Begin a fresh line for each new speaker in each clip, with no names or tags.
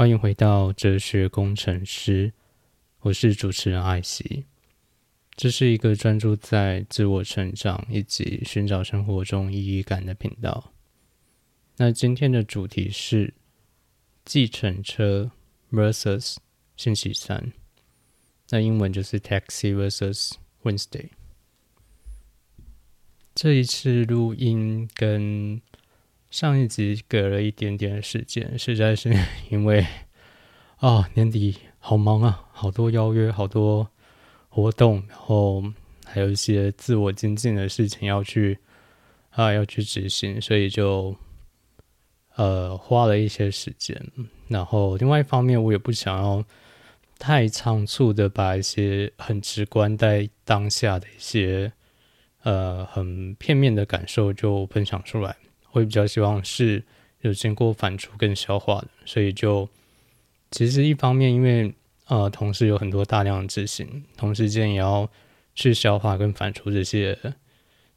欢迎回到哲学工程师，我是主持人艾希。这是一个专注在自我成长以及寻找生活中意义感的频道。那今天的主题是计程车 versus 星期三，那英文就是 Taxi versus Wednesday。这一次录音跟上一集隔了一点点时间，实在是因为啊 年底好忙啊，好多邀约，好多活动，然后还有一些自我精进的事情要去啊要去执行，所以就呃花了一些时间。然后另外一方面，我也不想要太仓促的把一些很直观在当下的一些呃很片面的感受就分享出来。会比较希望是有经过反刍跟消化的，所以就其实一方面，因为呃同时有很多大量的执行，同时间也要去消化跟反刍这些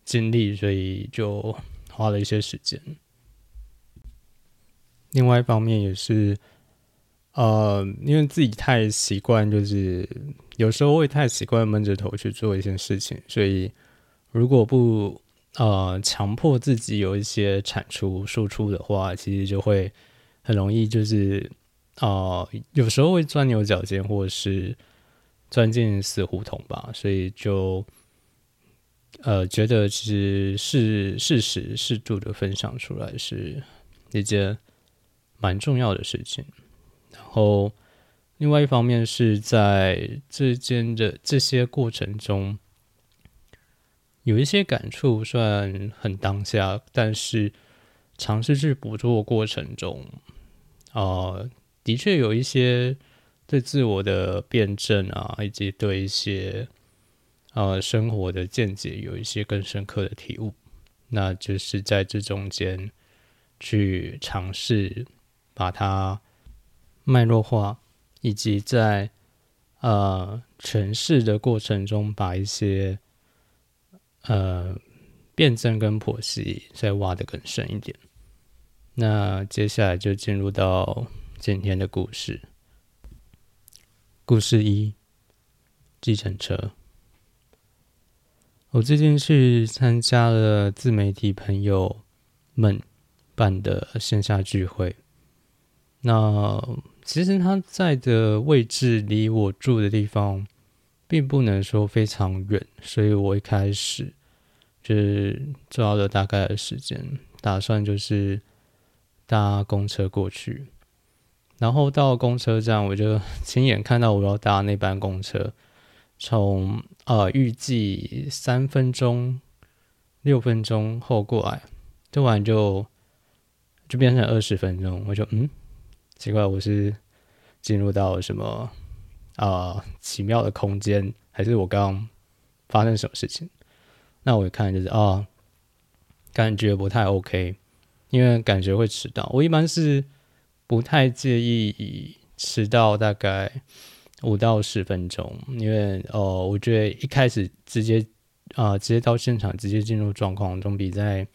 经历，所以就花了一些时间。另外一方面也是，呃，因为自己太习惯，就是有时候会太习惯闷着头去做一件事情，所以如果不呃，强迫自己有一些产出输出的话，其实就会很容易，就是呃，有时候会钻牛角尖，或者是钻进死胡同吧。所以就呃，觉得其实是适时适度的分享出来是一件蛮重要的事情。然后，另外一方面是在之间的这些过程中。有一些感触，算很当下，但是尝试去捕捉过程中，啊，的确有一些对自我的辩证啊，以及对一些呃生活的见解有一些更深刻的体悟。那就是在这中间去尝试把它脉络化，以及在呃诠释的过程中把一些。呃，辩证跟剖析再挖的更深一点。那接下来就进入到今天的故事。故事一：计程车。我最近去参加了自媒体朋友们办的线下聚会。那其实他在的位置离我住的地方。并不能说非常远，所以我一开始就是抓了大概的时间，打算就是搭公车过去，然后到公车站，我就 亲眼看到我要搭那班公车，从呃预计三分钟、六分钟后过来，突然就就变成二十分钟，我就嗯，奇怪，我是进入到什么？啊，奇妙的空间，还是我刚刚发生什么事情？那我一看就是啊，感觉不太 OK，因为感觉会迟到。我一般是不太介意迟到大概五到十分钟，因为哦，我觉得一开始直接啊，直接到现场直接进入状况，总比在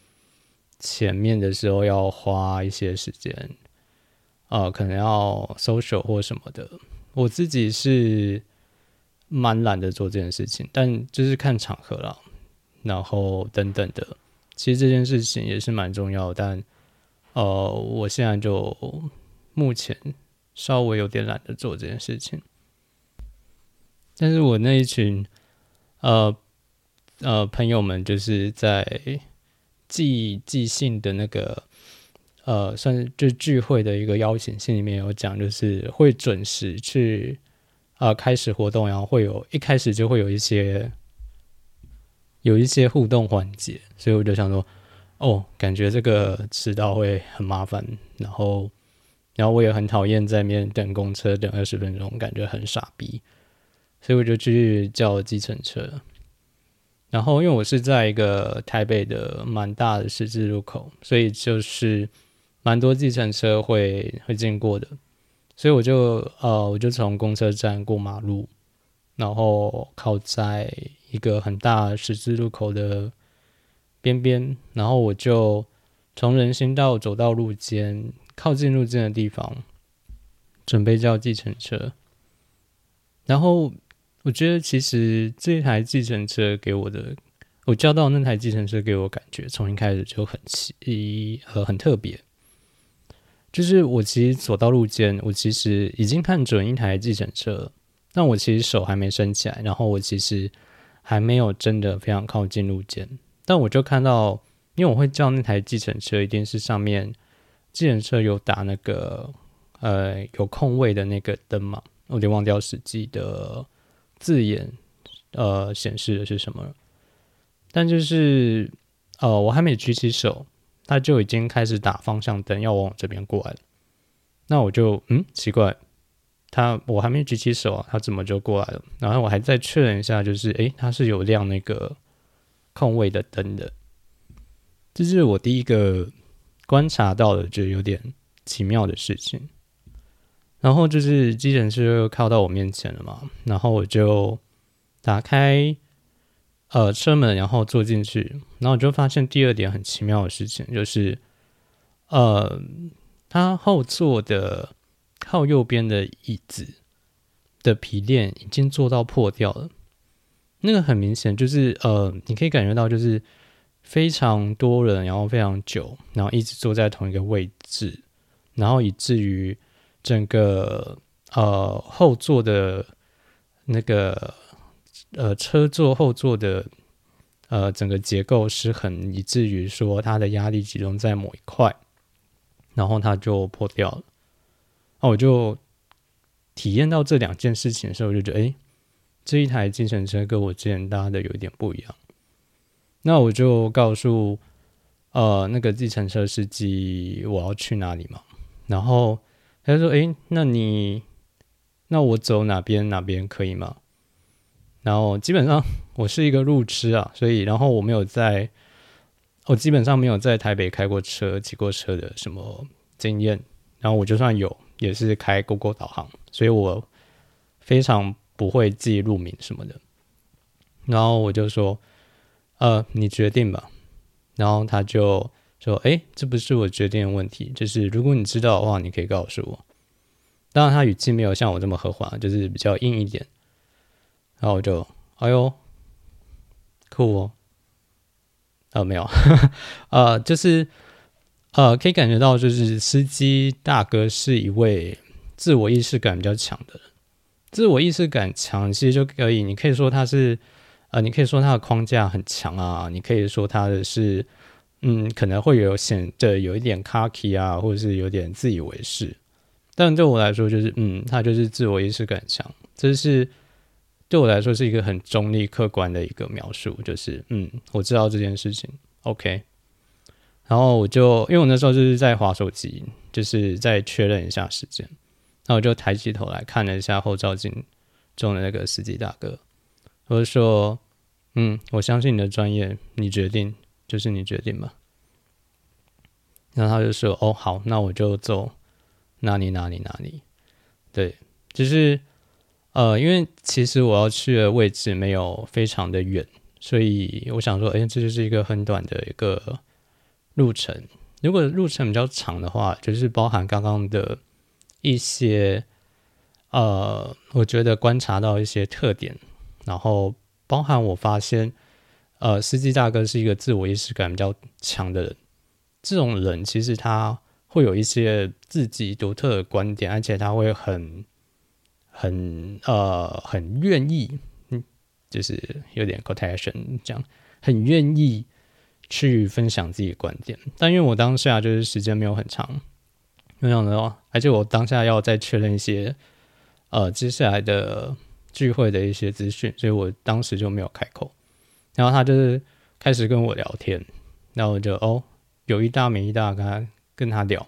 前面的时候要花一些时间啊，可能要 social 或什么的。我自己是蛮懒得做这件事情，但就是看场合了，然后等等的。其实这件事情也是蛮重要，但呃，我现在就目前稍微有点懒得做这件事情。但是我那一群呃呃朋友们，就是在寄寄信的那个。呃，算是就聚会的一个邀请信里面有讲，就是会准时去啊开始活动，然后会有一开始就会有一些有一些互动环节，所以我就想说，哦，感觉这个迟到会很麻烦，然后然后我也很讨厌在面等公车等二十分钟，感觉很傻逼，所以我就去叫计程车，然后因为我是在一个台北的蛮大的十字路口，所以就是。蛮多计程车会会经过的，所以我就呃，我就从公车站过马路，然后靠在一个很大十字路口的边边，然后我就从人行道走到路肩，靠近路肩的地方，准备叫计程车，然后我觉得其实这台计程车给我的，我叫到那台计程车给我感觉从一开始就很奇呃很特别，就是我其实走到路肩，我其实已经看准一台计程车，但我其实手还没伸起来，然后我其实还没有真的非常靠近路肩，但我就看到，因为我会叫那台计程车，一定是上面计程车有打那个。呃，有空位的那个灯嘛，我有点忘掉实际的字眼，呃，显示的是什么了。但就是，呃，我还没举起手，他就已经开始打方向灯，要往我这边过来了。那我就，嗯，奇怪，他我还没举起手啊，他怎么就过来了？然后我还再确认一下，就是，诶，他是有亮那个空位的灯的。这是我第一个观察到的，就有点奇妙的事情。然后就是机程车靠到我面前了嘛，然后我就打开呃车门，然后坐进去，然后我就发现第二点很奇妙的事情，就是呃，他后座的靠右边的椅子的皮垫已经做到破掉了，那个很明显就是呃，你可以感觉到就是非常多人，然后非常久，然后一直坐在同一个位置，然后以至于。整个呃后座的那个呃车座后座的呃整个结构失衡，以至于说它的压力集中在某一块，然后它就破掉了。那我就体验到这两件事情的时候，我就觉得，哎，这一台计程车跟我之前搭的有一点不一样。那我就告诉呃那个计程车司机我要去哪里嘛，然后。他就说：“哎，那你那我走哪边哪边可以吗？”然后基本上我是一个路痴啊，所以然后我没有在，我基本上没有在台北开过车、骑过车的什么经验。然后我就算有，也是开 Google 导航，所以我非常不会记路名什么的。然后我就说：“呃，你决定吧。”然后他就。说，哎，这不是我决定的问题，就是如果你知道的话，你可以告诉我。当然，他语气没有像我这么和缓，就是比较硬一点。然后我就，哎呦，酷哦。呃，没有，呃，就是，呃，可以感觉到，就是司机大哥是一位自我意识感比较强的人。自我意识感强，其实就可以，你可以说他是，呃，你可以说他的框架很强啊，你可以说他的是。嗯，可能会有显得有一点 cocky 啊，或者是有点自以为是，但对我来说，就是嗯，他就是自我意识感强，这是对我来说是一个很中立客观的一个描述，就是嗯，我知道这件事情，OK，然后我就因为我那时候就是在划手机，就是在确认一下时间，那我就抬起头来看了一下后照镜中的那个司机大哥，我就说，嗯，我相信你的专业，你决定。就是你决定吧。然后他就说：“哦，好，那我就走哪里哪里哪里。”对，就是呃，因为其实我要去的位置没有非常的远，所以我想说，哎，这就是一个很短的一个路程。如果路程比较长的话，就是包含刚刚的一些呃，我觉得观察到一些特点，然后包含我发现。呃，司机大哥是一个自我意识感比较强的人。这种人其实他会有一些自己独特的观点，而且他会很、很呃、很愿意，嗯，就是有点 quotation 这样，很愿意去分享自己的观点。但因为我当下就是时间没有很长，没有的话，而且我当下要再确认一些呃接下来的聚会的一些资讯，所以我当时就没有开口。然后他就是开始跟我聊天，然后我就哦有一大没一大跟他跟他聊，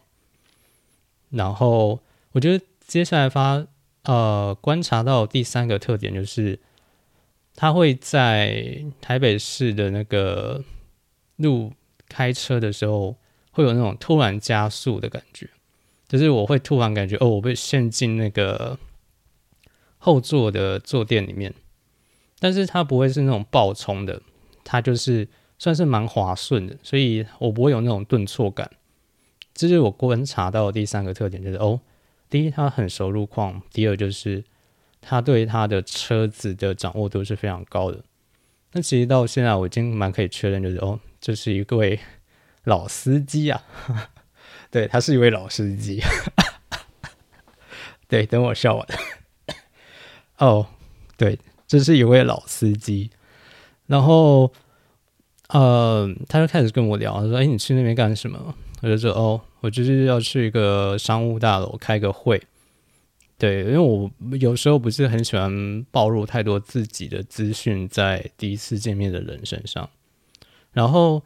然后我觉得接下来发呃观察到第三个特点就是，他会在台北市的那个路开车的时候会有那种突然加速的感觉，就是我会突然感觉哦我被陷进那个后座的坐垫里面。但是它不会是那种爆冲的，它就是算是蛮滑顺的，所以我不会有那种顿挫感。这是我观察到的第三个特点，就是哦，第一，他很熟路况；第二，就是他对他的车子的掌握度是非常高的。那其实到现在，我已经蛮可以确认，就是哦，这是一位老司机啊。对他是一位老司机。对，等我笑完。哦，对，这是一位老司机。然后，呃，他就开始跟我聊，他说：“哎，你去那边干什么？”我就说：“哦，我就是要去一个商务大楼开个会。”对，因为我有时候不是很喜欢暴露太多自己的资讯在第一次见面的人身上。然后，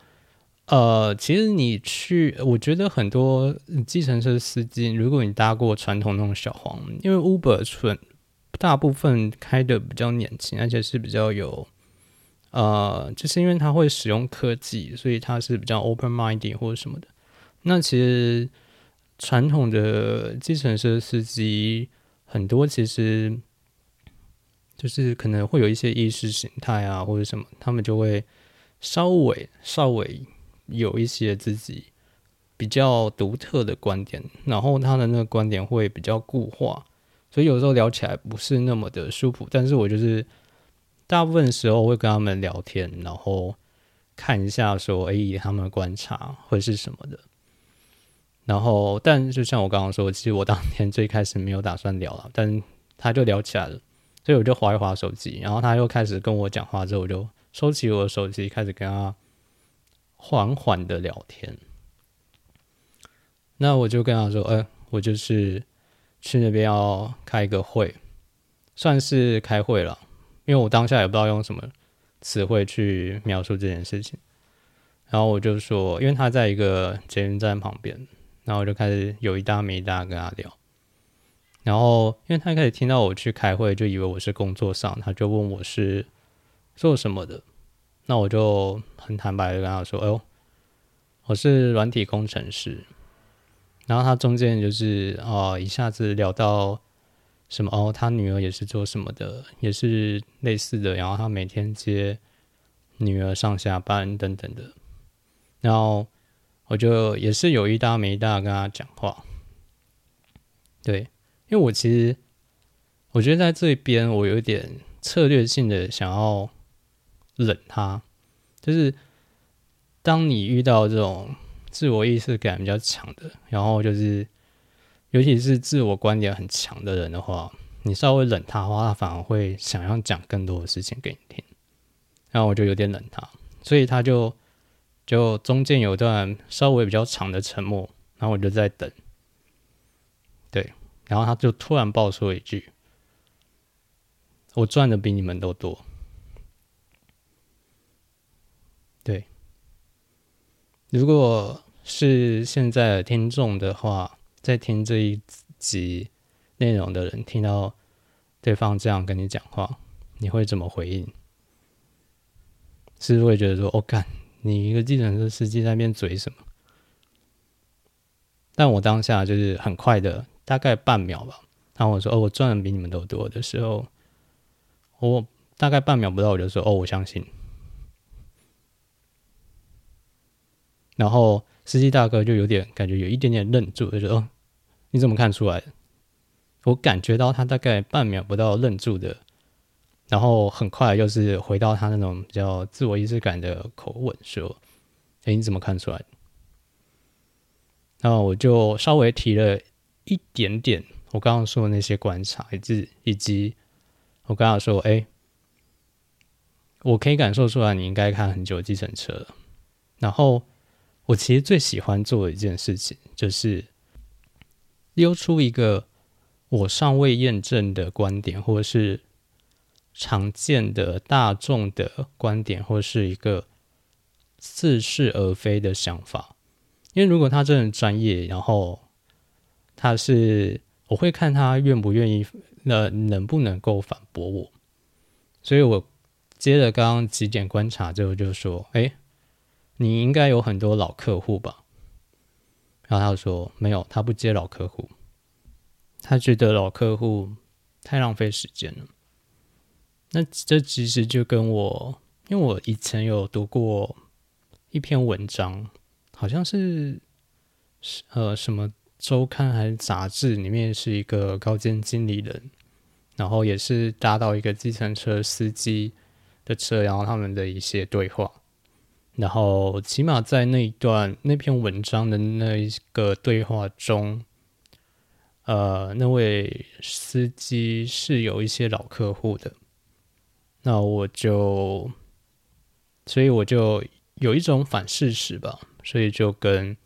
呃，其实你去，我觉得很多计程车司机，如果你搭过传统那种小黄，因为 Uber 纯大部分开的比较年轻，而且是比较有。呃，就是因为它会使用科技，所以它是比较 open minded 或者什么的。那其实传统的计程车司机很多，其实就是可能会有一些意识形态啊，或者什么，他们就会稍微稍微有一些自己比较独特的观点，然后他的那个观点会比较固化，所以有时候聊起来不是那么的舒服。但是我就是。大部分时候会跟他们聊天，然后看一下说，哎，他们的观察会是什么的。然后，但就像我刚刚说，其实我当天最开始没有打算聊了，但他就聊起来了，所以我就划一划手机，然后他又开始跟我讲话，之后我就收起我的手机，开始跟他缓缓的聊天。那我就跟他说，哎，我就是去那边要开一个会，算是开会了。因为我当下也不知道用什么词汇去描述这件事情，然后我就说，因为他在一个捷运站旁边，然后我就开始有一搭没一搭跟他聊，然后因为他一开始听到我去开会，就以为我是工作上，他就问我是做什么的，那我就很坦白的跟他说，哎呦，我是软体工程师，然后他中间就是啊一下子聊到。什么哦？他女儿也是做什么的，也是类似的。然后他每天接女儿上下班等等的。然后我就也是有一搭没一搭跟他讲话。对，因为我其实我觉得在这边我有点策略性的想要冷他，就是当你遇到这种自我意识感比较强的，然后就是。尤其是自我观点很强的人的话，你稍微冷他的话，他反而会想要讲更多的事情给你听。然后我就有点冷他，所以他就就中间有段稍微比较长的沉默，然后我就在等。对，然后他就突然爆出一句：“我赚的比你们都多。”对，如果是现在的听众的话。在听这一集内容的人，听到对方这样跟你讲话，你会怎么回应？是会觉得说：“哦，干，你一个计程车司机在那边嘴什么？”但我当下就是很快的，大概半秒吧。然后我说：“哦，我赚的比你们都多。”的时候，我大概半秒不到，我就说：“哦，我相信。”然后司机大哥就有点感觉，有一点点愣住，就说：“哦。”你怎么看出来？我感觉到他大概半秒不到愣住的，然后很快又是回到他那种比较自我意识感的口吻说：“哎，你怎么看出来？”然后我就稍微提了一点点我刚刚说的那些观察，以及以及我刚刚说：“哎，我可以感受出来你应该看很久计程车了。”然后我其实最喜欢做的一件事情就是。溜出一个我尚未验证的观点，或者是常见的大众的观点，或是一个似是而非的想法。因为如果他真的专业，然后他是我会看他愿不愿意，那能不能够反驳我。所以我接着刚刚几点观察之后，就说：“哎，你应该有很多老客户吧？”然后他说：“没有，他不接老客户，他觉得老客户太浪费时间了。”那这其实就跟我，因为我以前有读过一篇文章，好像是呃什么周刊还是杂志里面是一个高阶经理人，然后也是搭到一个计程车司机的车，然后他们的一些对话。然后起码在那一段那篇文章的那一个对话中，呃，那位司机是有一些老客户的。那我就，所以我就有一种反事实吧，所以就跟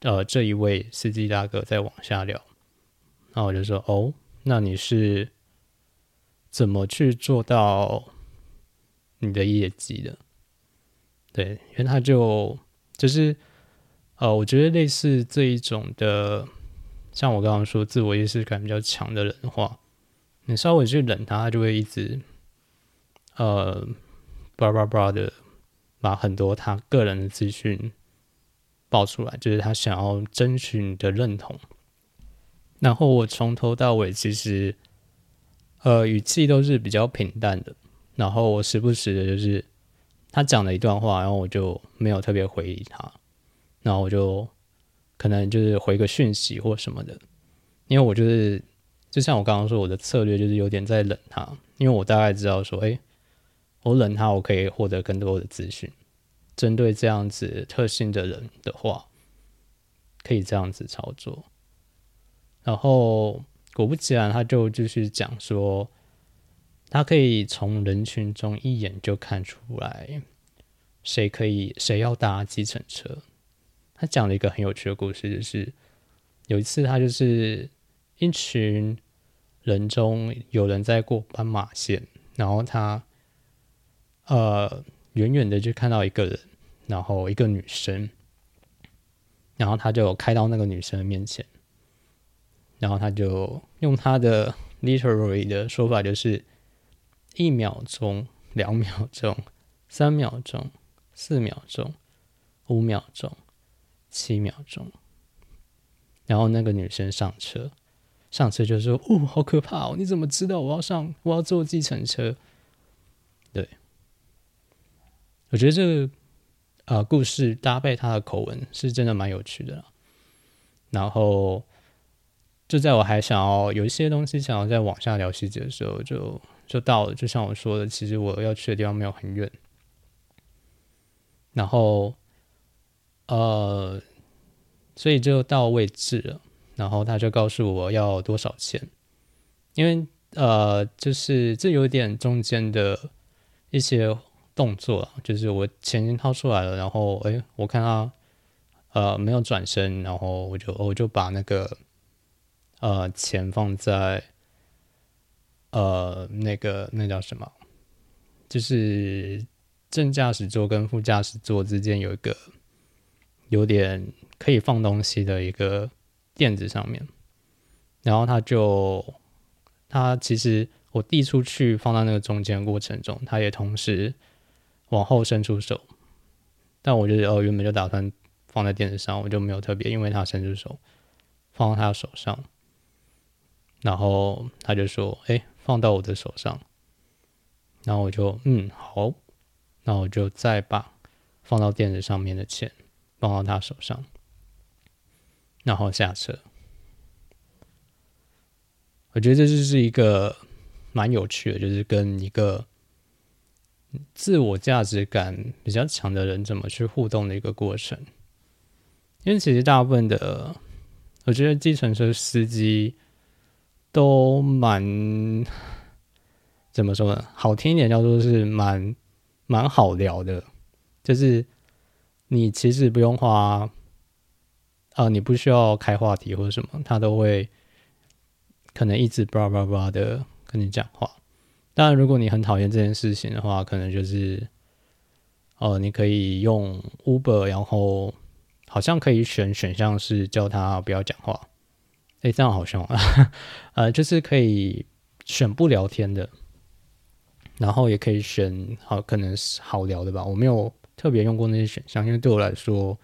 呃这一位司机大哥再往下聊。那我就说，哦，那你是怎么去做到你的业绩的？对，因为他就就是呃，我觉得类似这一种的，像我刚刚说自我意识感比较强的人的话，你稍微去冷他，他就会一直呃，叭叭叭的把很多他个人的资讯爆出来，就是他想要争取你的认同。然后我从头到尾其实呃语气都是比较平淡的，然后我时不时的就是。他讲了一段话，然后我就没有特别回应他，然后我就可能就是回个讯息或什么的，因为我就是就像我刚刚说，我的策略就是有点在冷他，因为我大概知道说，哎，我冷他，我可以获得更多的资讯。针对这样子特性的人的话，可以这样子操作。然后果不其然，他就继续讲说。他可以从人群中一眼就看出来，谁可以谁要搭计程车。他讲了一个很有趣的故事，就是有一次他就是一群人中有人在过斑马线，然后他呃远远的就看到一个人，然后一个女生，然后他就开到那个女生的面前，然后他就用他的 literary 的说法就是。一秒钟、两秒钟、三秒钟、四秒钟、五秒钟、七秒钟，然后那个女生上车，上车就说：“哦，好可怕哦！你怎么知道我要上？我要坐计程车？”对，我觉得这个啊故事搭配他的口吻是真的蛮有趣的。然后就在我还想要有一些东西想要再往下聊细节的时候，就。就到了，就像我说的，其实我要去的地方没有很远。然后，呃，所以就到位置了。然后他就告诉我要多少钱，因为呃，就是这有点中间的一些动作，就是我钱已经掏出来了，然后哎，我看他呃没有转身，然后我就我就把那个呃钱放在。呃，那个那叫什么？就是正驾驶座跟副驾驶座之间有一个有点可以放东西的一个垫子上面，然后他就他其实我递出去放到那个中间过程中，他也同时往后伸出手，但我觉得哦，原本就打算放在垫子上，我就没有特别，因为他伸出手放到他手上，然后他就说：“哎。”放到我的手上，然后我就嗯好，那我就再把放到垫子上面的钱放到他手上，然后下车。我觉得这就是一个蛮有趣的，就是跟一个自我价值感比较强的人怎么去互动的一个过程。因为其实大部分的，我觉得计程车司机。都蛮怎么说呢？好听一点叫做是蛮蛮好聊的，就是你其实不用花啊，你不需要开话题或者什么，他都会可能一直叭叭叭的跟你讲话。当然，如果你很讨厌这件事情的话，可能就是哦，你可以用 Uber，然后好像可以选选项是叫他不要讲话。哎，这样好凶啊！呃，就是可以选不聊天的，然后也可以选好，可能是好聊的吧。我没有特别用过那些选项，因为对我来说，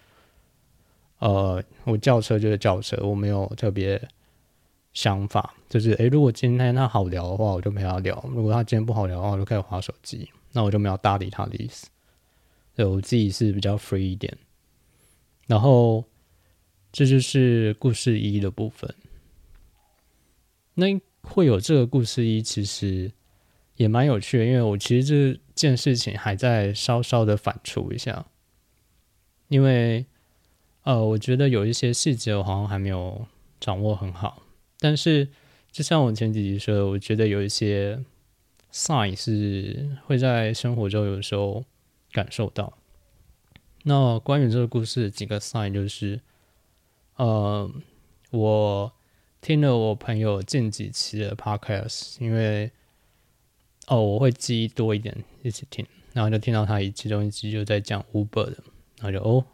呃，我叫车就是叫车，我没有特别想法。就是，哎，如果今天他好聊的话，我就陪他聊；如果他今天不好聊的话，我就开始划手机，那我就没有搭理他的意思。对我自己是比较 free 一点，然后。这就是故事一的部分。那会有这个故事一，其实也蛮有趣的，因为我其实这件事情还在稍稍的反刍一下，因为呃，我觉得有一些细节我好像还没有掌握很好，但是就像我前几集说的，我觉得有一些 sign 是会在生活中有时候感受到。那关于这个故事几个 sign 就是，呃，我。听了我朋友近几期的 podcast，因为哦，我会记忆多一点，一起听，然后就听到他一其中一集就在讲 Uber 的，然后就哦，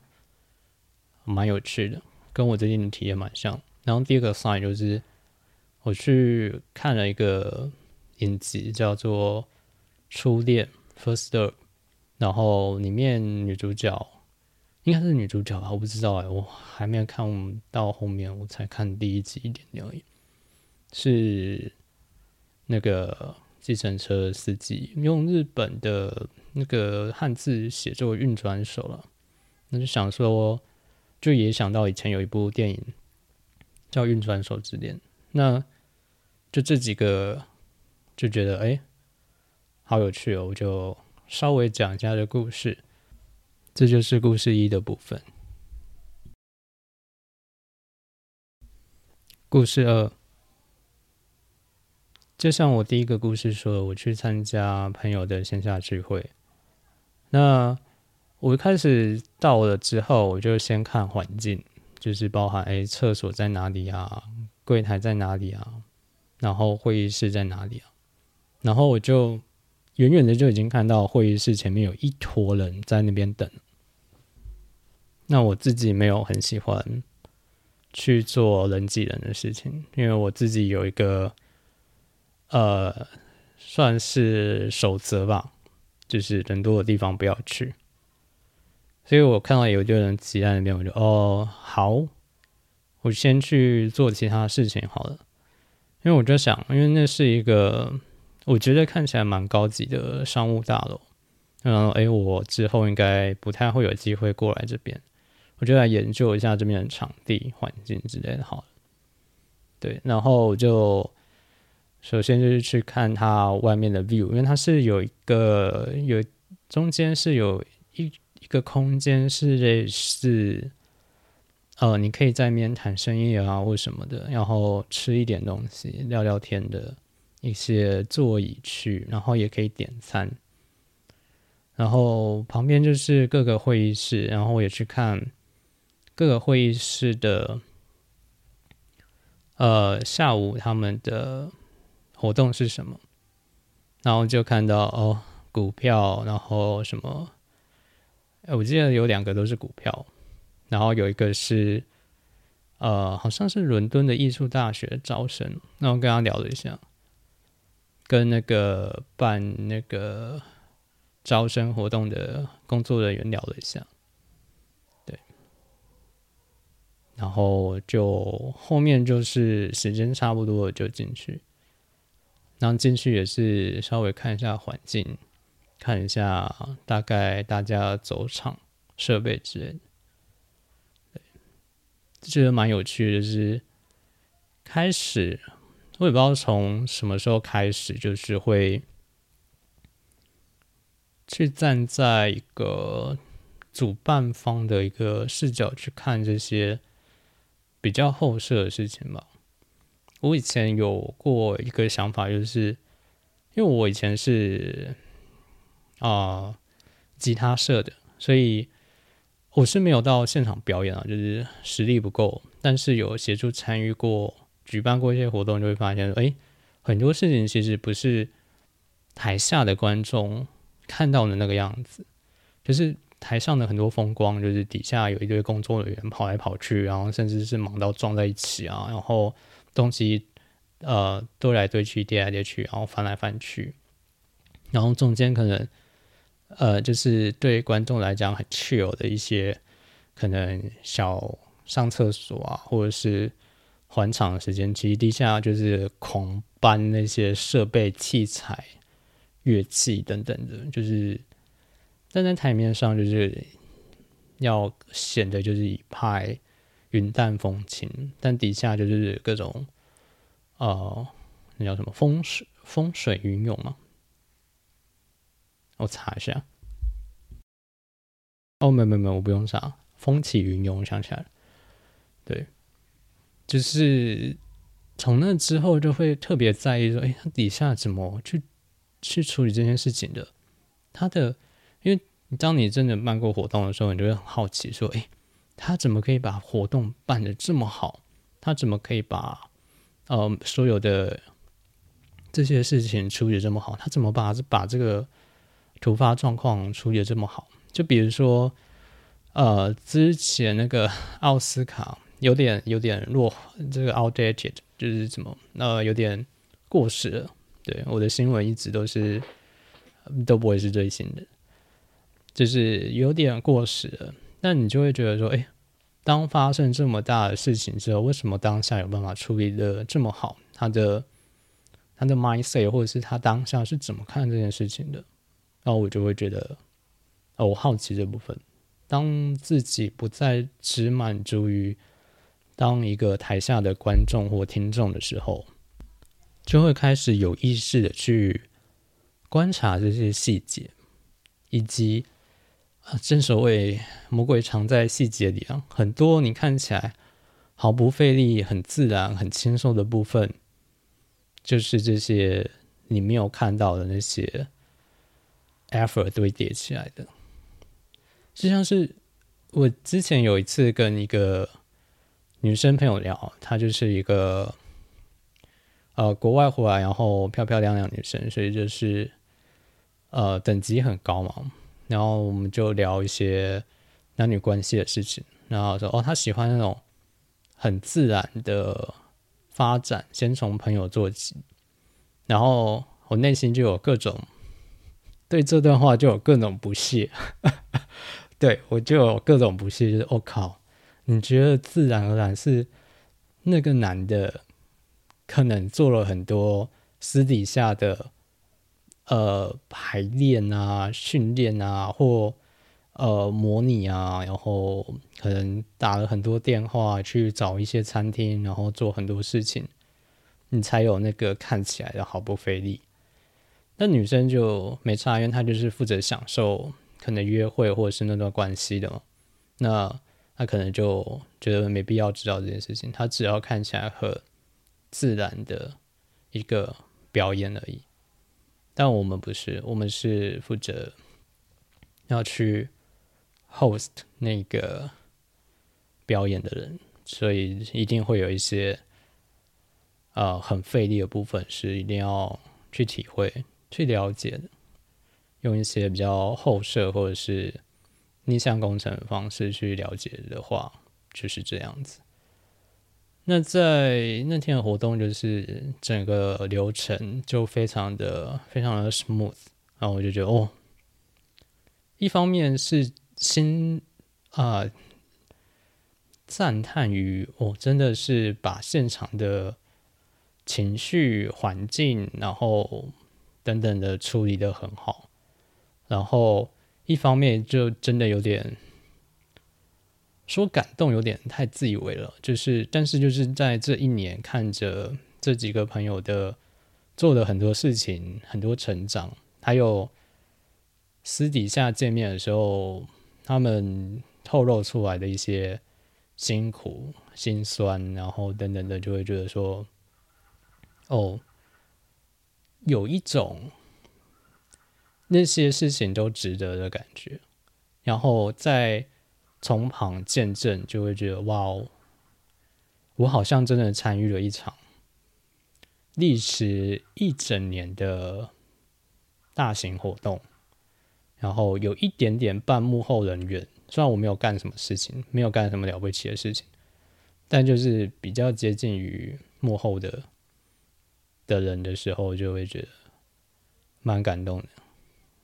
蛮有趣的，跟我最近的体验蛮像。然后第二个 sign 就是我去看了一个影集，叫做《初恋》（First Love），然后里面女主角。应该是女主角吧，我不知道哎，我还没有看到后面，我才看第一集一点点而已。是那个计程车司机用日本的那个汉字写作“运转手”了，那就想说，就也想到以前有一部电影叫《运转手之恋》，那就这几个就觉得哎，好有趣哦，我就稍微讲一下这故事。这就是故事一的部分。故事二，就像我第一个故事说，我去参加朋友的线下聚会。那我一开始到了之后，我就先看环境，就是包含哎，厕所在哪里啊？柜台在哪里啊？然后会议室在哪里啊？然后我就。远远的就已经看到会议室前面有一坨人在那边等。那我自己没有很喜欢去做人挤人的事情，因为我自己有一个呃，算是守则吧，就是人多的地方不要去。所以我看到有一个人挤在那边，我就哦好，我先去做其他事情好了。因为我就想，因为那是一个。我觉得看起来蛮高级的商务大楼，然后哎，我之后应该不太会有机会过来这边，我就来研究一下这边的场地环境之类的。好了，对，然后我就首先就是去看它外面的 view，因为它是有一个有中间是有一一个空间是类似，呃，你可以在面谈生意啊或什么的，然后吃一点东西聊聊天的。一些座椅区，然后也可以点餐，然后旁边就是各个会议室，然后我也去看各个会议室的，呃，下午他们的活动是什么，然后就看到哦，股票，然后什么，我记得有两个都是股票，然后有一个是，呃，好像是伦敦的艺术大学招生，那我跟他聊了一下。跟那个办那个招生活动的工作人员聊了一下，对，然后就后面就是时间差不多了就进去，然后进去也是稍微看一下环境，看一下大概大家走场设备之类的，觉得蛮有趣的，就是开始。我也不知道从什么时候开始，就是会去站在一个主办方的一个视角去看这些比较后设的事情吧。我以前有过一个想法，就是因为我以前是啊吉他社的，所以我是没有到现场表演啊，就是实力不够，但是有协助参与过。举办过一些活动，就会发现，哎，很多事情其实不是台下的观众看到的那个样子，就是台上的很多风光，就是底下有一堆工作人员跑来跑去，然后甚至是忙到撞在一起啊，然后东西呃堆来堆去、叠来叠去，然后翻来翻去，然后中间可能呃就是对观众来讲很 chill 的一些，可能小上厕所啊，或者是。缓场的时间，其实地下就是狂搬那些设备、器材、乐器等等的，就是站在台面上，就是要显得就是一派云淡风轻，但底下就是各种呃，那叫什么风水风水云涌嘛？我查一下。哦，没没没，我不用查。风起云涌，我想起来了。对，就是从那之后就会特别在意说，哎，他底下怎么去去处理这件事情的？他的，因为当你真的办过活动的时候，你就会很好奇说，哎，他怎么可以把活动办得这么好？他怎么可以把呃所有的这些事情处理这么好？他怎么把把这个突发状况处理的这么好？就比如说，呃，之前那个奥斯卡有点有点落，这个 outdated 就是什么，呃，有点过时了。对，我的新闻一直都是都不会是最新的，就是有点过时了。那你就会觉得说，哎，当发生这么大的事情之后，为什么当下有办法处理的这么好？他的他的 mindset 或者是他当下是怎么看这件事情的？然后我就会觉得。我好奇这部分，当自己不再只满足于当一个台下的观众或听众的时候，就会开始有意识的去观察这些细节，以及啊，正所谓魔鬼藏在细节里啊，很多你看起来毫不费力、很自然、很轻松的部分，就是这些你没有看到的那些 effort 堆叠起来的。就像是我之前有一次跟一个女生朋友聊，她就是一个呃国外回来，然后漂漂亮亮女生，所以就是呃等级很高嘛。然后我们就聊一些男女关系的事情，然后说哦，她喜欢那种很自然的发展，先从朋友做起。然后我内心就有各种对这段话就有各种不屑。对我就有各种不屑，就是我靠，你觉得自然而然是那个男的可能做了很多私底下的呃排练啊、训练啊，或呃模拟啊，然后可能打了很多电话去找一些餐厅，然后做很多事情，你才有那个看起来的毫不费力。那女生就没差，因为她就是负责享受。可能约会或者是那段关系的嘛，那她可能就觉得没必要知道这件事情，她只要看起来很自然的一个表演而已。但我们不是，我们是负责要去 host 那个表演的人，所以一定会有一些呃很费力的部分，是一定要去体会、去了解的。用一些比较后设或者是逆向工程的方式去了解的话，就是这样子。那在那天的活动，就是整个流程就非常的非常的 smooth，然后我就觉得哦，一方面是心啊赞叹于哦，真的是把现场的情绪环境，然后等等的处理的很好。然后一方面就真的有点说感动，有点太自以为了。就是，但是就是在这一年看着这几个朋友的做的很多事情，很多成长，还有私底下见面的时候，他们透露出来的一些辛苦、心酸，然后等等的，就会觉得说，哦，有一种。那些事情都值得的感觉，然后再从旁见证，就会觉得哇哦，我好像真的参与了一场历时一整年的大型活动，然后有一点点半幕后人员，虽然我没有干什么事情，没有干什么了不起的事情，但就是比较接近于幕后的的人的时候，就会觉得蛮感动的。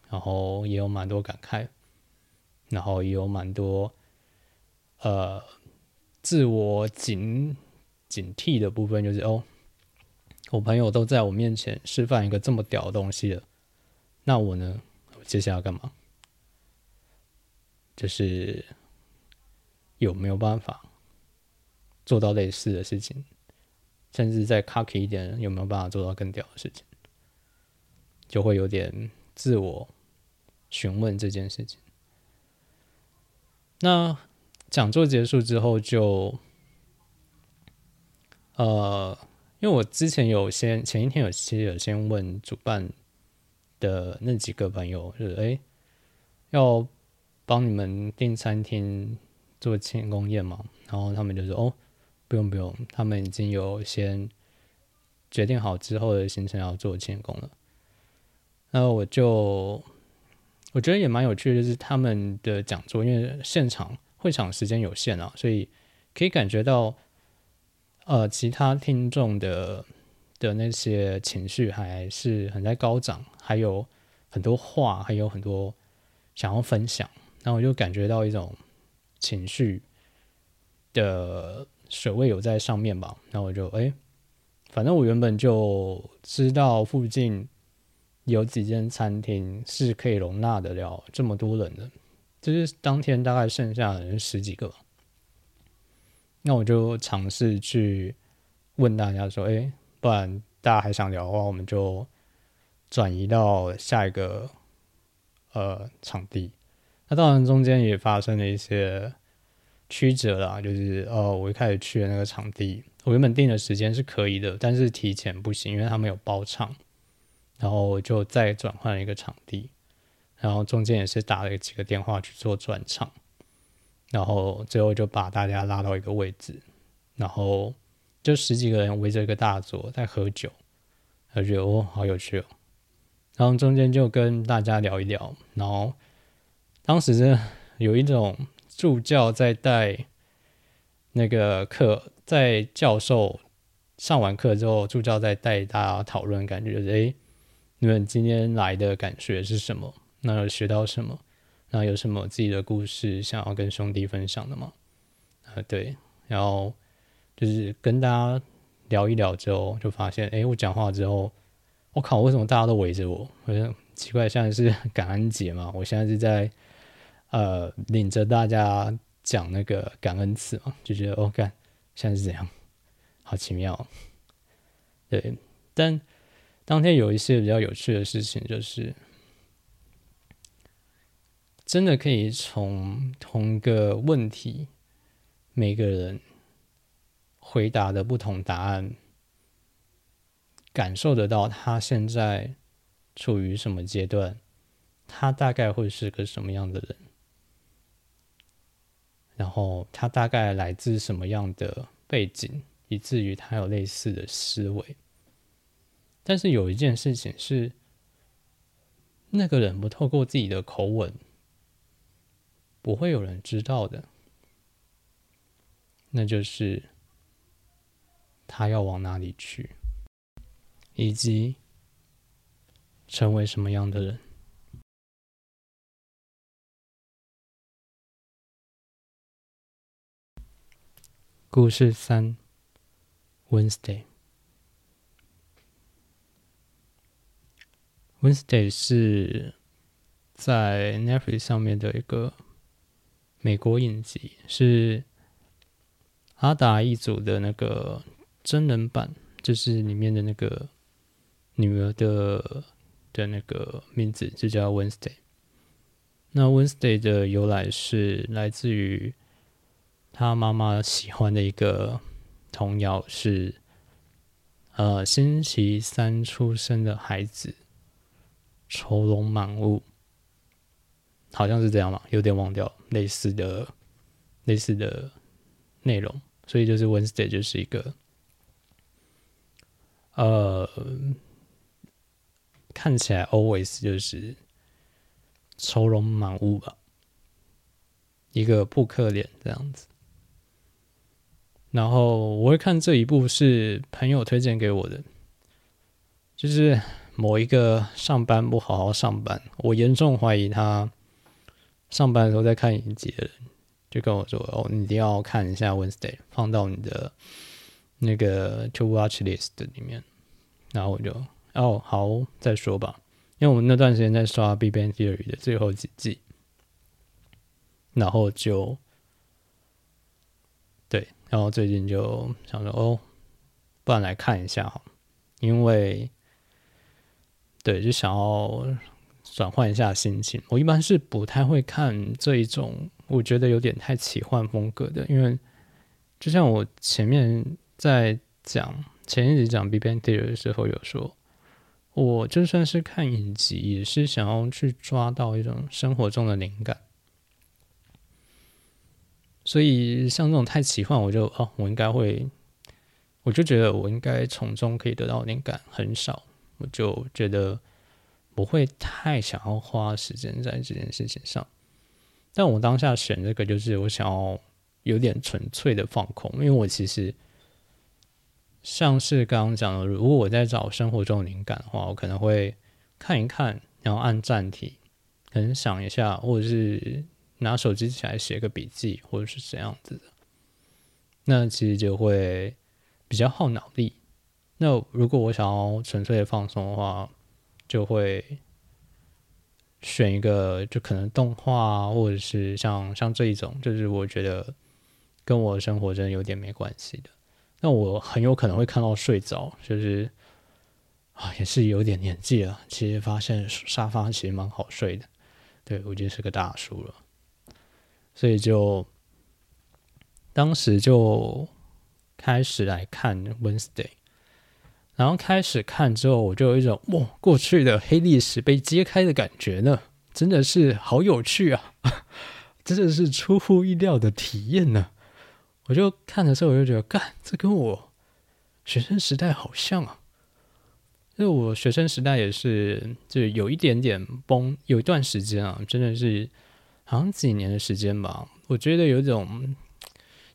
然后也有蛮多感慨，然后也有蛮多呃自我警警惕的部分，就是哦，我朋友都在我面前示范一个这么屌的东西了，那我呢，接下来要干嘛？就是有没有办法做到类似的事情，甚至再 cocky 一点，有没有办法做到更屌的事情，就会有点自我询问这件事情。那讲座结束之后，就呃，因为我之前有先前一天有其实有先问主办的那几个朋友，就是哎，要帮你们订餐厅做庆功宴嘛，然后他们就说哦，不用不用，他们已经有先决定好之后的行程要做庆功了。那我就。我觉得也蛮有趣的，就是他们的讲座，因为现场会场时间有限啊，所以可以感觉到，呃，其他听众的的那些情绪还是很在高涨，还有很多话，还有很多想要分享，然后我就感觉到一种情绪的水位有在上面吧，那我就哎，反正我原本就知道附近。有几间餐厅是可以容纳得了这么多人的，就是当天大概剩下人十几个，那我就尝试去问大家说：“哎，不然大家还想聊的话，我们就转移到下一个呃场地。”那当然中间也发生了一些曲折啦，就是哦，我一开始去的那个场地，我原本定的时间是可以的，但是提前不行，因为他们有包场。然后就再转换一个场地，然后中间也是打了几个电话去做转场，然后最后就把大家拉到一个位置，然后就十几个人围着一个大桌在喝酒，我觉得哦好有趣哦，然后中间就跟大家聊一聊，然后当时是有一种助教在带那个课，在教授上完课之后，助教在带大家讨论，感觉就是诶。你们今天来的感觉是什么？那有学到什么？那有什么自己的故事想要跟兄弟分享的吗？啊，对，然后就是跟大家聊一聊之后，就发现，哎，我讲话之后，我靠，为什么大家都围着我？好像奇怪，现在是感恩节嘛？我现在是在呃领着大家讲那个感恩词嘛？就觉得，哦，干，现在是怎样，好奇妙。对，但。当天有一些比较有趣的事情，就是真的可以从同一个问题，每个人回答的不同答案，感受得到他现在处于什么阶段，他大概会是个什么样的人，然后他大概来自什么样的背景，以至于他有类似的思维。但是有一件事情是，那个人不透过自己的口吻，不会有人知道的。那就是他要往哪里去，以及成为什么样的人。故事三，Wednesday。Wednesday 是在 Netflix 上面的一个美国影集，是阿达一组的那个真人版，就是里面的那个女儿的的那个名字就叫 Wednesday。那 Wednesday 的由来是来自于他妈妈喜欢的一个童谣，是呃星期三出生的孩子。愁容满屋，好像是这样吧，有点忘掉类似的类似的内容，所以就是 Wednesday 就是一个呃，看起来 always 就是愁容满屋吧，一个扑克脸这样子。然后我会看这一部是朋友推荐给我的，就是。某一个上班不好好上班，我严重怀疑他上班的时候在看影集的人，就跟我说：“哦，你一定要看一下 Wednesday，放到你的那个 To Watch List 里面。”然后我就：“哦，好，再说吧。”因为我们那段时间在刷《Big Bang Theory》的最后几季，然后就对，然后最近就想说，哦，不然来看一下哈，因为对，就想要转换一下心情。我一般是不太会看这一种，我觉得有点太奇幻风格的，因为就像我前面在讲前一集讲《B B N Theater》的时候有说，我就算是看影集，也是想要去抓到一种生活中的灵感。所以像这种太奇幻，我就哦，我应该会，我就觉得我应该从中可以得到灵感很少，我就觉得不会太想要花时间在这件事情上。但我当下选这个，就是我想要有点纯粹的放空，因为我其实像是刚刚讲的，如果我在找生活中灵感的话，我可能会看一看，然后按暂停，可能想一下，或者是。拿手机起来写个笔记，或者是怎样子的，那其实就会比较耗脑力。那如果我想要纯粹的放松的话，就会选一个就可能动画，或者是像像这一种，就是我觉得跟我的生活真的有点没关系的。那我很有可能会看到睡着，就是啊，也是有点年纪了，其实发现沙发其实蛮好睡的。对我已经是个大叔了。所以就当时就开始来看 Wednesday，然后开始看之后，我就有一种哇，过去的黑历史被揭开的感觉呢，真的是好有趣啊！真的是出乎意料的体验呢。我就看的时候，我就觉得，干，这跟我学生时代好像啊。因为我学生时代也是，就有一点点崩，有一段时间啊，真的是。好像几年的时间吧，我觉得有一种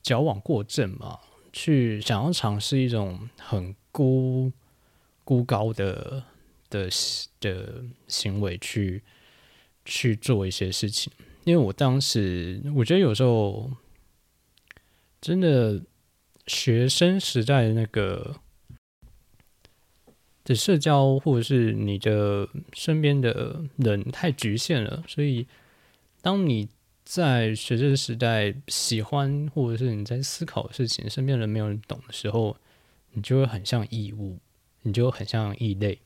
矫枉过正嘛，去想要尝试一种很孤孤高的的的行为，去去做一些事情。因为我当时我觉得有时候真的学生时代的那个的社交，或者是你的身边的人太局限了，所以。当你在学生时代喜欢，或者是你在思考的事情，身边人没有人懂的时候，你就会很像异物，你就很像异类。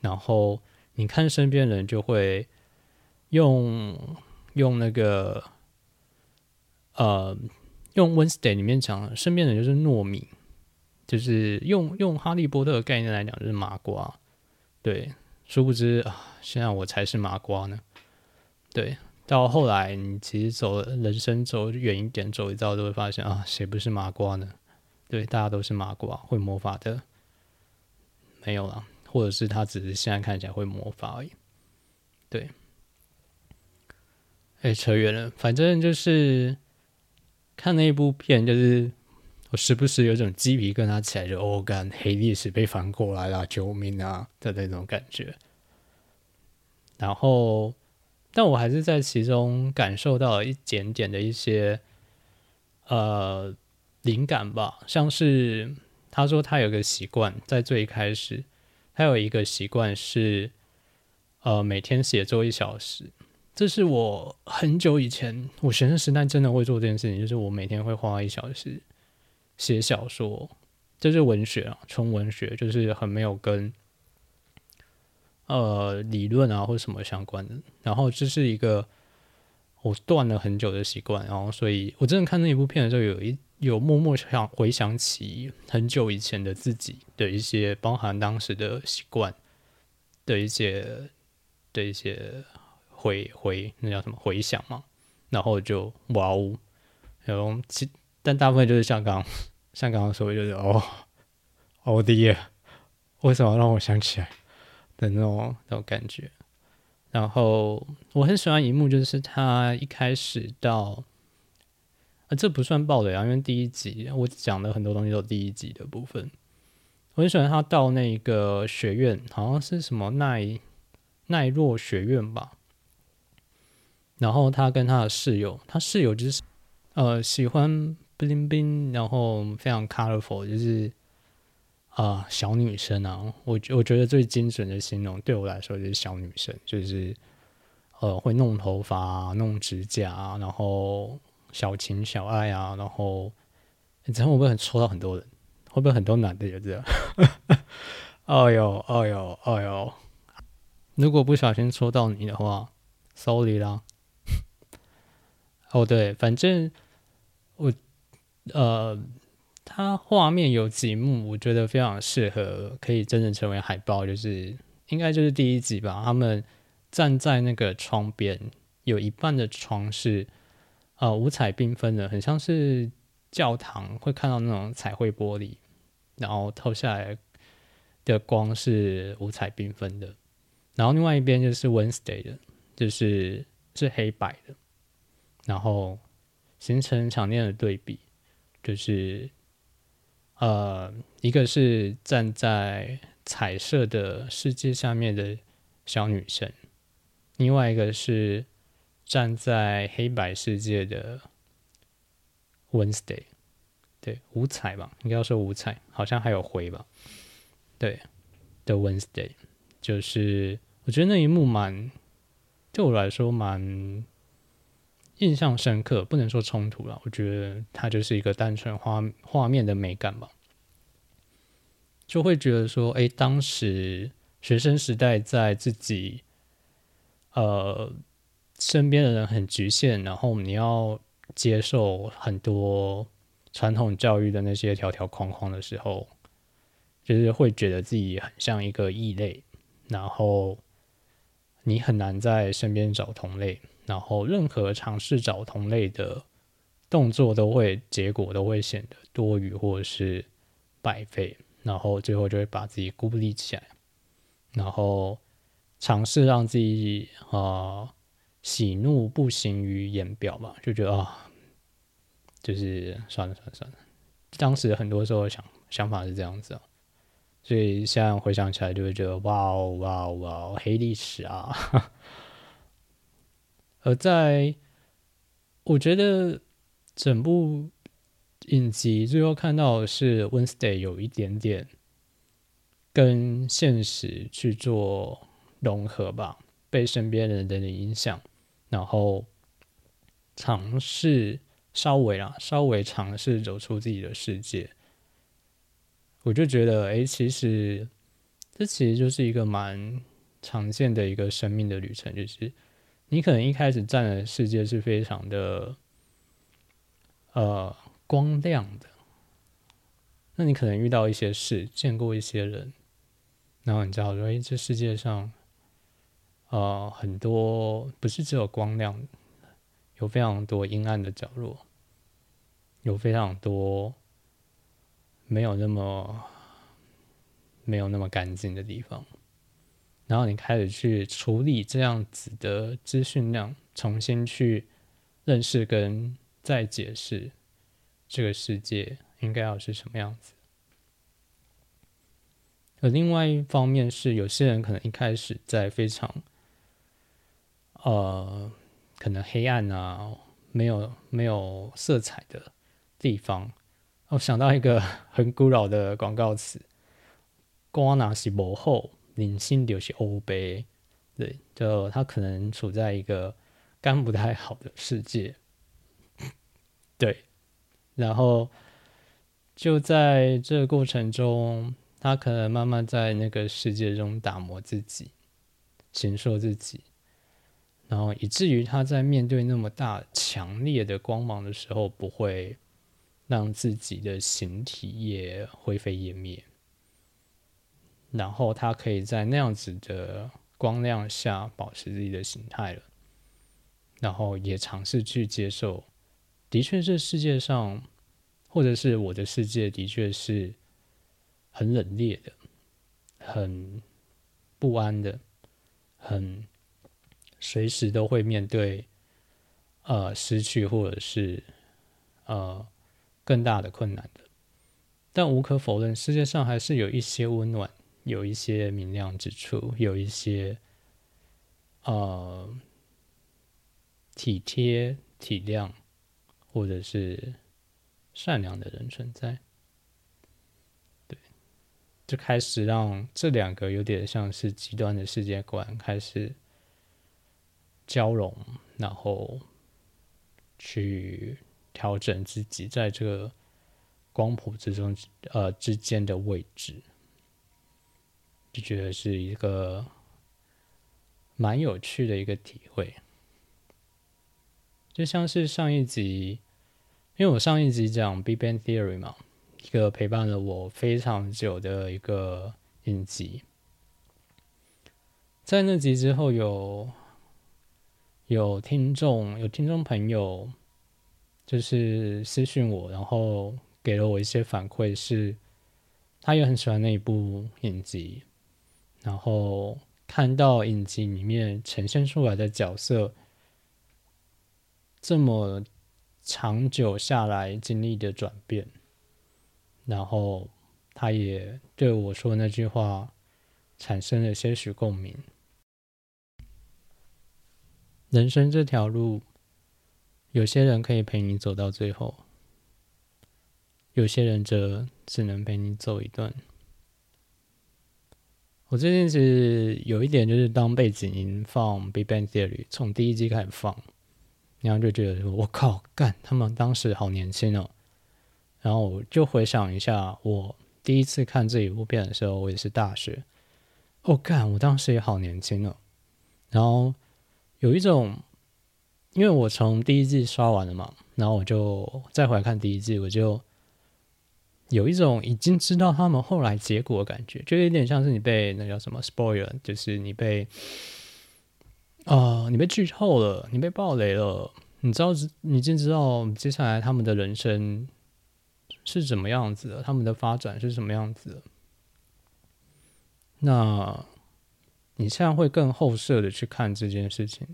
然后你看身边人，就会用用那个呃，用 Wednesday 里面讲，身边人就是糯米，就是用用哈利波特的概念来讲，就是麻瓜。对，殊不知啊，现在我才是麻瓜呢。对。到后来，你其实走人生走远一点，走一遭，都会发现啊，谁不是麻瓜呢？对，大家都是麻瓜，会魔法的没有了，或者是他只是现在看起来会魔法而已。对，哎，扯远了，反正就是看那一部片，就是我时不时有种鸡皮疙瘩起来，就哦，干黑历史被翻过来了，救命啊的那种感觉，然后。但我还是在其中感受到了一点点的一些呃灵感吧，像是他说他有个习惯，在最开始他有一个习惯是呃每天写作一小时，这是我很久以前我学生时代真的会做这件事情，就是我每天会花一小时写小说，这是文学啊，纯文学，就是很没有跟。呃，理论啊，或什么相关的，然后这是一个我断了很久的习惯，然后所以我真的看那一部片的时候，有一有默默想回想起很久以前的自己的一些，包含当时的习惯的一些的一些回回那叫什么回想嘛，然后就哇哦，然后其但大部分就是像刚像刚刚说的，就是哦，哦的耶，为什么让我想起来？的那种那种感觉，然后我很喜欢一幕，就是他一开始到，啊，这不算爆雷啊，因为第一集我讲的很多东西都第一集的部分。我很喜欢他到那个学院，好像是什么奈奈若学院吧。然后他跟他的室友，他室友就是呃喜欢 bling bling，然后非常 colorful，就是。啊，小女生啊，我我觉得最精准的形容对我来说就是小女生，就是呃会弄头发、弄指甲，然后小情小爱啊，然后你这样会不会很戳到很多人？会不会很多男的也这样？哦哟，哦哟，哦哟！如果不小心戳到你的话，sorry 啦。哦，对，反正我呃，它画面有几幕，我觉得非常适合，可以真正成为海报，就是应该就是第一集吧。他们站在那个窗边，有一半的窗是呃五彩缤纷的，很像是教堂会看到那种彩绘玻璃，然后透下来的光是五彩缤纷的。然后另外一边就是 Wednesday 的，就是是黑白的。然后形成强烈的对比，就是呃，一个是站在彩色的世界下面的小女生，另外一个是站在黑白世界的 Wednesday，对，五彩吧，应该要说五彩，好像还有灰吧，对的 Wednesday，就是我觉得那一幕蛮对我来说蛮。印象深刻，不能说冲突了。我觉得它就是一个单纯画画面的美感吧，就会觉得说，哎，当时学生时代在自己呃身边的人很局限，然后你要接受很多传统教育的那些条条框框的时候，就是会觉得自己很像一个异类，然后你很难在身边找同类。然后，任何尝试找同类的动作，都会结果都会显得多余或者是白费，然后最后就会把自己孤立起来，然后尝试让自己啊喜怒不形于言表吧，就觉得啊，就是算了算了算了。当时很多时候想想法是这样子啊，所以现在回想起来就会觉得哇哦哇哦哇哦，黑历史啊。而在，我觉得整部影集最后看到的是 Wednesday 有一点点跟现实去做融合吧，被身边人的影响，然后尝试稍微啦，稍微尝试走出自己的世界。我就觉得，哎，其实这其实就是一个蛮常见的一个生命的旅程，就是。你可能一开始站的世界是非常的，呃，光亮的。那你可能遇到一些事，见过一些人，然后你知道说，哎，这世界上，呃，很多不是只有光亮，有非常多阴暗的角落，有非常多没有那么没有那么干净的地方。然后你开始去处理这样子的资讯量，重新去认识跟再解释这个世界应该要是什么样子。而另外一方面是，有些人可能一开始在非常呃可能黑暗啊，没有没有色彩的地方，我想到一个 很古老的广告词：“光拿是无好。”零星就是欧杯，对，就他可能处在一个肝不太好的世界，对，然后就在这个过程中，他可能慢慢在那个世界中打磨自己，形塑自己，然后以至于他在面对那么大强烈的光芒的时候，不会让自己的形体也灰飞烟灭。然后他可以在那样子的光亮下保持自己的形态了，然后也尝试去接受，的确是世界上，或者是我的世界，的确是很冷冽的，很不安的，很随时都会面对呃失去或者是呃更大的困难的。但无可否认，世界上还是有一些温暖。有一些明亮之处，有一些呃体贴、体谅，或者是善良的人存在。对，就开始让这两个有点像是极端的世界观开始交融，然后去调整自己在这个光谱之中呃之间的位置，就觉得是一个蛮有趣的一个体会。就像是上一集，因为我上一集讲《Big Bang Theory》嘛，一个陪伴了我非常久的一个影集，在那集之后有有听众有听众朋友就是私讯我，然后给了我一些反馈，是他也很喜欢那一部影集，然后看到影集里面呈现出来的角色。这么长久下来经历的转变，然后他也对我说那句话产生了些许共鸣。人生这条路，有些人可以陪你走到最后，有些人则只能陪你走一段。我最近是有一点，就是当背景音放《Big Bang Theory》，从第一季开始放。然后就觉得说：“我靠，干他们当时好年轻哦。”然后我就回想一下，我第一次看这一部片的时候，我也是大学。哦，干，我当时也好年轻哦。然后有一种，因为我从第一季刷完了嘛，然后我就再回来看第一季，我就有一种已经知道他们后来结果的感觉，就有点像是你被那叫什么 spoiler，就是你被。啊！你被剧透了，你被暴雷了。你知道，你已经知道接下来他们的人生是怎么样子的，他们的发展是什么样子的。那你现在会更后设的去看这件事情，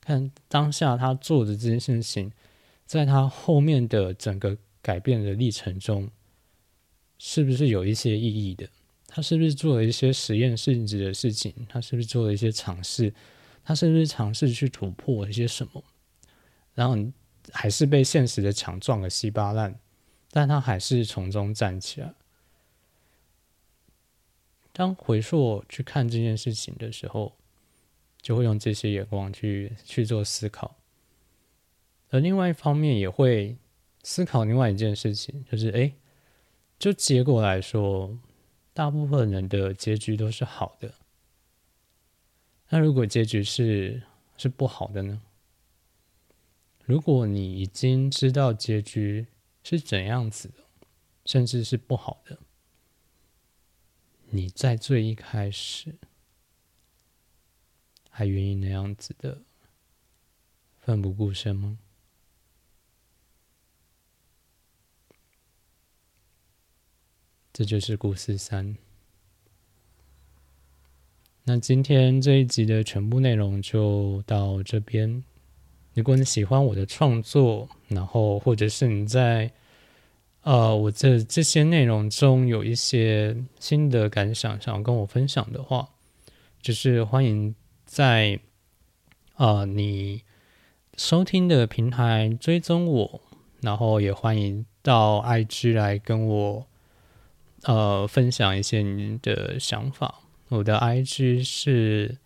看当下他做的这件事情，在他后面的整个改变的历程中，是不是有一些意义的？他是不是做了一些实验性质的事情？他是不是做了一些尝试？他是不是尝试去突破一些什么，然后还是被现实的墙撞个稀巴烂，但他还是从中站起来。当回溯去看这件事情的时候，就会用这些眼光去去做思考，而另外一方面也会思考另外一件事情，就是哎，就结果来说，大部分人的结局都是好的。那如果结局是是不好的呢？如果你已经知道结局是怎样子的，甚至是不好的，你在最一开始还愿意那样子的奋不顾身吗？这就是故事三。那今天这一集的全部内容就到这边。如果你喜欢我的创作，然后或者是你在呃我这这些内容中有一些新的感想，想要跟我分享的话，就是欢迎在啊你收听的平台追踪我，然后也欢迎到 IG 来跟我呃分享一些您的想法。我的 IG 是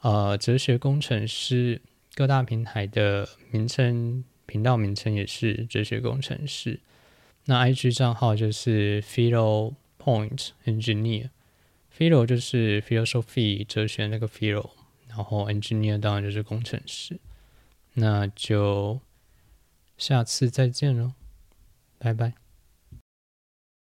呃哲学工程师，各大平台的名称频道名称也是哲学工程师。那 IG 账号就是 Philo Point Engineer，Philo 就是 Philosophy 哲学那个 Phil，然后 Engineer 当然就是工程师。那就下次再见喽，拜拜。